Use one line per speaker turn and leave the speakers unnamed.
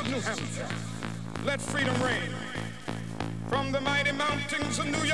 of New Hampshire, let freedom reign. From the mighty mountains of New York.